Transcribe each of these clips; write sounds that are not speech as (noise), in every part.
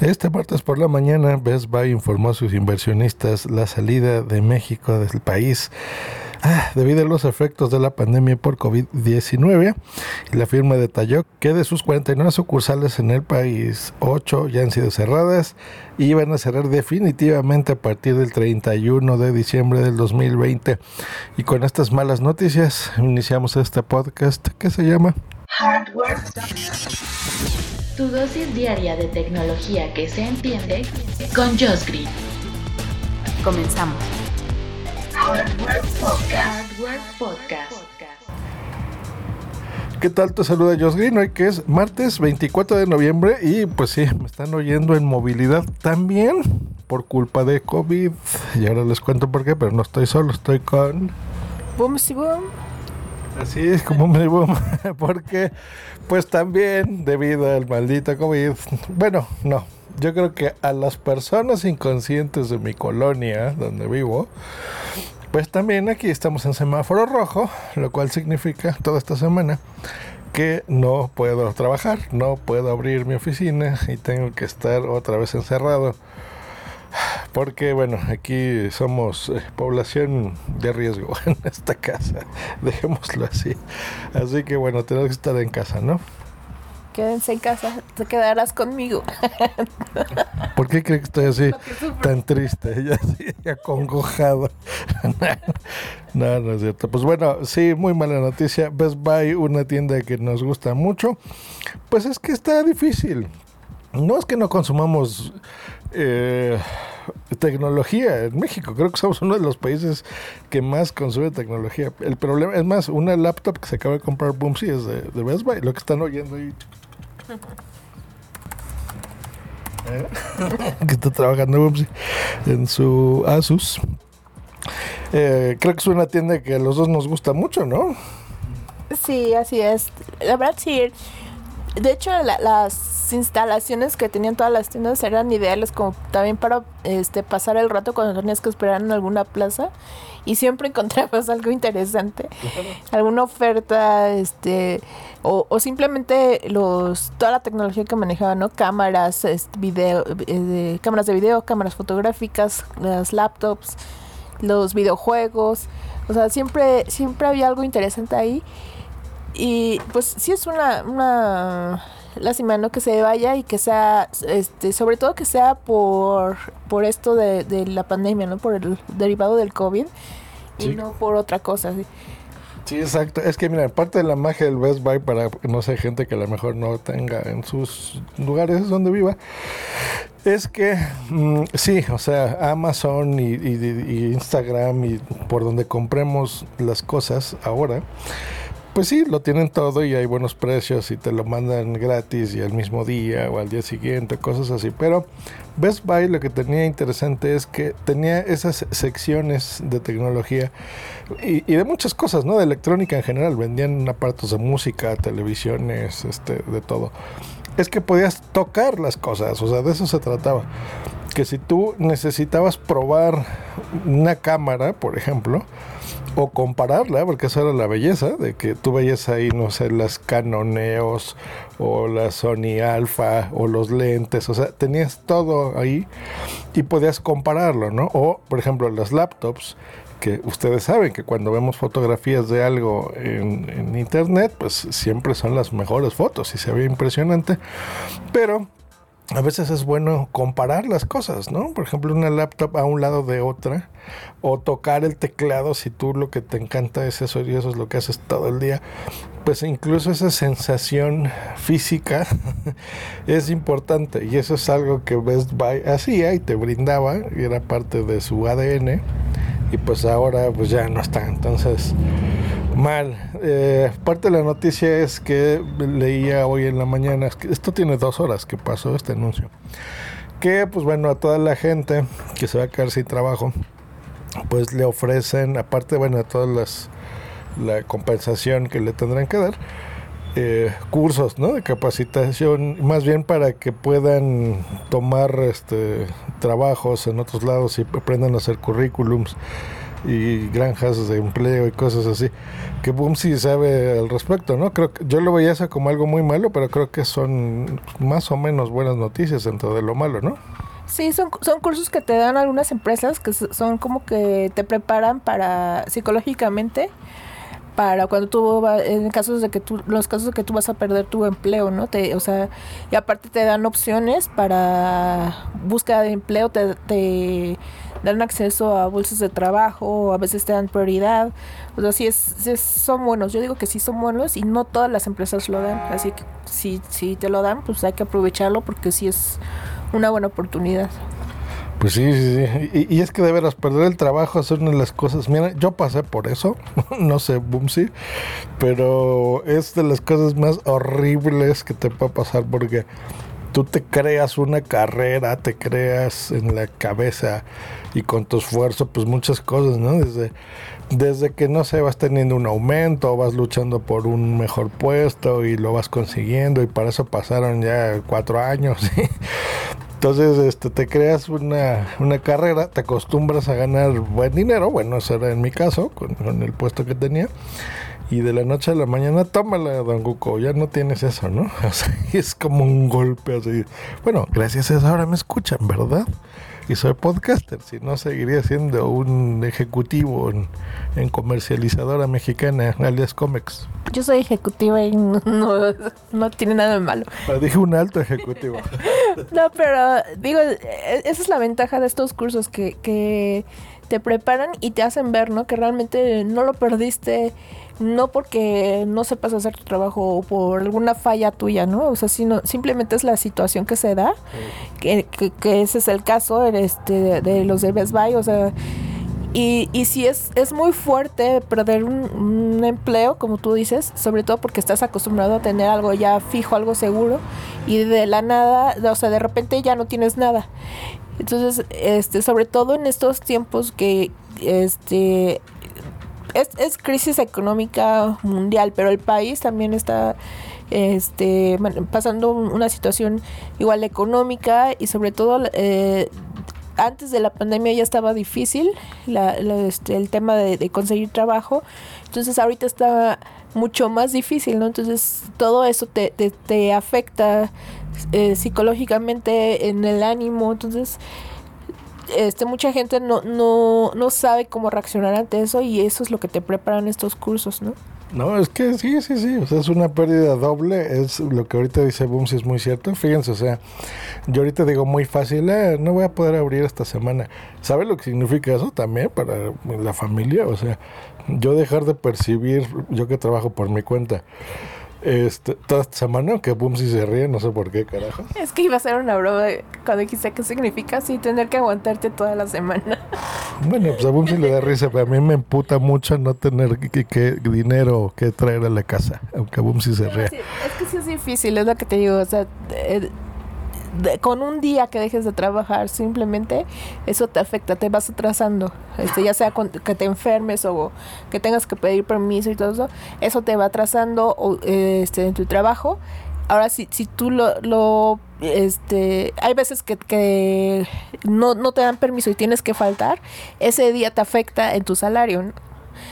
Este martes por la mañana, Best Buy informó a sus inversionistas la salida de México del país ah, debido a los efectos de la pandemia por COVID-19. La firma detalló que de sus 49 sucursales en el país, 8 ya han sido cerradas y van a cerrar definitivamente a partir del 31 de diciembre del 2020. Y con estas malas noticias iniciamos este podcast que se llama Hardware tu dosis diaria de tecnología que se entiende con Josh Green. Comenzamos. Hardware Podcast. ¿Qué tal? Te saluda Josh Green hoy que es martes 24 de noviembre y pues sí, me están oyendo en movilidad también por culpa de COVID. Y ahora les cuento por qué, pero no estoy solo, estoy con... Boom, si boom. Así es como me boom, (laughs) porque pues también debido al maldito COVID, bueno, no, yo creo que a las personas inconscientes de mi colonia, donde vivo, pues también aquí estamos en semáforo rojo, lo cual significa toda esta semana que no puedo trabajar, no puedo abrir mi oficina y tengo que estar otra vez encerrado porque bueno, aquí somos eh, población de riesgo (laughs) en esta casa, dejémoslo así. Así que bueno, tenemos que estar en casa, ¿no? Quédense en casa, te quedarás conmigo. (laughs) ¿Por qué crees que estoy así tan triste, (laughs) ya así acongojado? no, no es cierto. Pues bueno, sí, muy mala noticia. Best Buy, una tienda que nos gusta mucho, pues es que está difícil. No es que no consumamos eh, tecnología en México. Creo que somos uno de los países que más consume tecnología. El problema es más, una laptop que se acaba de comprar Boomsy es de, Best Buy, lo que están oyendo ahí. ¿Eh? (laughs) (laughs) que está trabajando Boomsy en su Asus. Eh, creo que es una tienda que a los dos nos gusta mucho, ¿no? Sí, así es. La verdad, sí. De hecho, las instalaciones que tenían todas las tiendas eran ideales como también para este pasar el rato cuando tenías que esperar en alguna plaza y siempre (laughs) encontrabas algo interesante, alguna oferta, este o, simplemente los toda la tecnología que manejaban, ¿no? Cámaras, este, video, eh, cámaras de video, cámaras fotográficas, las laptops, los videojuegos, o sea, siempre siempre había algo interesante ahí. Y pues sí es una, una lástima, ¿no? Que se vaya y que sea, este, sobre todo que sea por, por esto de, de la pandemia, ¿no? Por el derivado del COVID y no por otra cosa, ¿sí? Sí, exacto. Es que, mira, parte de la magia del Best Buy para, no sé, gente que a lo mejor no tenga en sus lugares donde viva, es que, mm, sí, o sea, Amazon y, y Instagram y por donde compremos las cosas ahora, pues sí, lo tienen todo y hay buenos precios y te lo mandan gratis y al mismo día o al día siguiente, cosas así. Pero Best Buy lo que tenía interesante es que tenía esas secciones de tecnología y, de muchas cosas, ¿no? De electrónica en general. Vendían aparatos de música, televisiones, este, de todo. Es que podías tocar las cosas, o sea, de eso se trataba. Que si tú necesitabas probar una cámara, por ejemplo, o compararla, porque esa era la belleza, de que tú veías ahí, no sé, las Canoneos o la Sony Alpha o los lentes, o sea, tenías todo ahí y podías compararlo, ¿no? O, por ejemplo, las laptops, que ustedes saben que cuando vemos fotografías de algo en, en internet, pues siempre son las mejores fotos y se ve impresionante, pero a veces es bueno comparar las cosas, ¿no? Por ejemplo, una laptop a un lado de otra, o tocar el teclado si tú lo que te encanta es eso y eso es lo que haces todo el día. Pues incluso esa sensación física (laughs) es importante y eso es algo que Best Buy hacía y te brindaba y era parte de su ADN y pues ahora pues ya no está. Entonces Mal. Eh, parte de la noticia es que leía hoy en la mañana, esto tiene dos horas que pasó este anuncio, que pues bueno, a toda la gente que se va a quedar sin trabajo, pues le ofrecen, aparte, bueno, a todas las, la compensación que le tendrán que dar, eh, cursos ¿no? de capacitación, más bien para que puedan tomar este, trabajos en otros lados y aprendan a hacer currículums y granjas de empleo y cosas así. Que Boom sí sabe al respecto, ¿no? Creo que yo lo veía eso como algo muy malo, pero creo que son más o menos buenas noticias dentro de lo malo, ¿no? Sí, son, son cursos que te dan algunas empresas que son como que te preparan para psicológicamente para cuando tú en casos de que tú los casos de que tú vas a perder tu empleo no te o sea y aparte te dan opciones para búsqueda de empleo te, te dan acceso a bolsas de trabajo, a veces te dan prioridad. O sea, sí, es, son buenos. Yo digo que sí son buenos y no todas las empresas lo dan. Así que si, si te lo dan, pues hay que aprovecharlo porque sí es una buena oportunidad. Pues sí, sí, sí. Y, es que de veras, perder el trabajo es una de las cosas. Mira, yo pasé por eso, (laughs) no sé, Bumsy, pero es de las cosas más horribles que te puede pasar porque tú te creas una carrera, te creas en la cabeza y con tu esfuerzo, pues muchas cosas, ¿no? Desde, desde que, no sé, vas teniendo un aumento, vas luchando por un mejor puesto y lo vas consiguiendo y para eso pasaron ya cuatro años. (laughs) Entonces, este, te creas una, una, carrera, te acostumbras a ganar buen dinero, bueno, eso era en mi caso, con, con el puesto que tenía y de la noche a la mañana, tómala, Don Guco, ya no tienes eso, ¿no? (laughs) O sea, es como un golpe así. Bueno, gracias a eso ahora me escuchan, ¿verdad? Y soy podcaster, si no seguiría siendo un ejecutivo en, comercializadora mexicana, alias Comex. Yo soy ejecutiva y (laughs) no, no, tiene nada de malo. Pero dije un alto ejecutivo. (laughs) (laughs) no, pero digo, e, esa es la ventaja de estos cursos que, que te preparan y te hacen ver, ¿no? Que realmente no lo perdiste no porque no sepas hacer tu trabajo o por alguna falla tuya, ¿no? O sea, sino simplemente es la situación que se da, que, que, ese es el caso este, de, los de Best Buy, o sea, y, y si es, es muy fuerte perder un, empleo, como tú dices, sobre todo porque estás acostumbrado a tener algo ya fijo, algo seguro, y de la nada, o sea, de repente ya no tienes nada. Entonces, este, sobre todo en estos tiempos que este es, crisis económica mundial, pero el país también está este, pasando una situación igual económica y sobre todo eh, antes de la pandemia ya estaba difícil este, el tema de, conseguir trabajo, entonces ahorita está mucho más difícil, ¿no? Entonces todo eso te, te, afecta eh, psicológicamente en el ánimo, entonces este, mucha gente no, no, no sabe cómo reaccionar ante eso y eso es lo que te preparan estos cursos, ¿no? No, es que sí, sí, sí, o sea, es una pérdida doble, es lo que ahorita dice Boom, si es muy cierto, fíjense, o sea, yo ahorita digo muy fácil, eh, no voy a poder abrir esta semana, ¿sabe lo que significa eso también para la familia? O sea, yo dejar de percibir, yo que trabajo por mi cuenta, este, toda esta semana que Boom si se ríe, no sé por qué, carajo. (laughs) Es que iba a ser una broma cuando dijiste qué significa así tener que aguantarte toda la semana. (laughs) Bueno, pues a Boom le da risa, pero a mí me emputa mucho no tener que, dinero que traer a la casa, aunque Boom se ríe. es que sí es difícil, es lo que te digo, o sea, eh, con un día que dejes de trabajar, simplemente eso te afecta, te vas atrasando. Este, ya sea que te enfermes o que tengas que pedir permiso y todo eso, eso te va atrasando este, en tu trabajo. Ahora, si, si tú lo, lo este, hay veces que, que no, no te dan permiso y tienes que faltar, ese día te afecta en tu salario.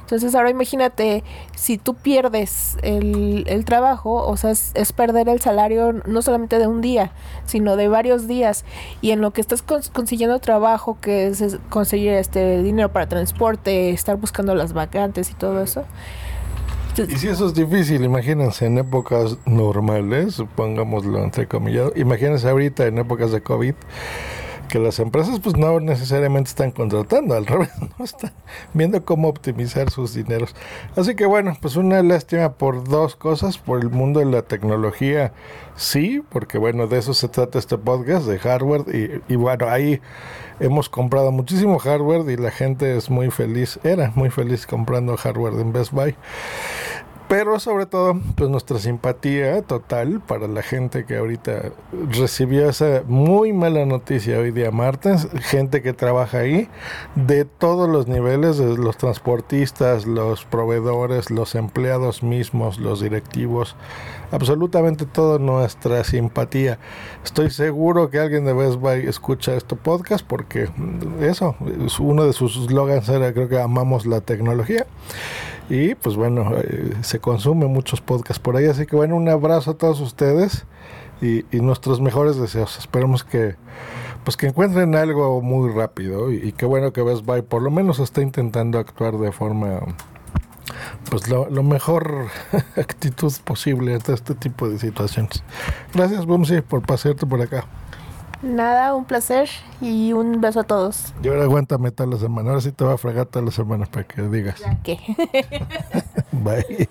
Entonces ahora imagínate, si tú pierdes el, el trabajo, o sea, es, perder el salario no solamente de un día, sino de varios días. Y en lo que estás consiguiendo trabajo, que es, conseguir este dinero para transporte, estar buscando las vacantes y todo eso. y si eso es difícil, imagínense en épocas normales, pongámoslo entre comillas, imagínense ahorita en épocas de COVID, que las empresas pues no necesariamente están contratando, al (laughs) revés, no están viendo cómo optimizar sus dineros. Así que bueno, pues una lástima por dos cosas, por el mundo de la tecnología, sí, porque bueno, de eso se trata este podcast, de hardware, y, y bueno, ahí hemos comprado muchísimo hardware y la gente es muy feliz, era muy feliz comprando hardware en Best Buy. Pero sobre todo, pues nuestra simpatía total para la gente que ahorita recibió esa muy mala noticia hoy día martes, gente que trabaja ahí, de todos los niveles, los transportistas, los proveedores, los empleados mismos, los directivos, absolutamente toda nuestra simpatía. Estoy seguro que alguien de Best Buy escucha este podcast porque eso, uno de sus slogans era creo que amamos la tecnología. Y pues bueno, eh, se consume muchos podcasts por ahí. Así que bueno, un abrazo a todos ustedes y, nuestros mejores deseos. Esperemos que pues que encuentren algo muy rápido y, qué bueno que Best Buy por lo menos está intentando actuar de forma pues lo, mejor (laughs) actitud posible ante este tipo de situaciones. Gracias, Bumsy, por pasearte por acá. Nada, un placer y un beso a todos. Y ahora aguántame toda la semana. Ahora sí te va a fregar toda la semana para que digas. ¿Ya qué? (laughs) Bye.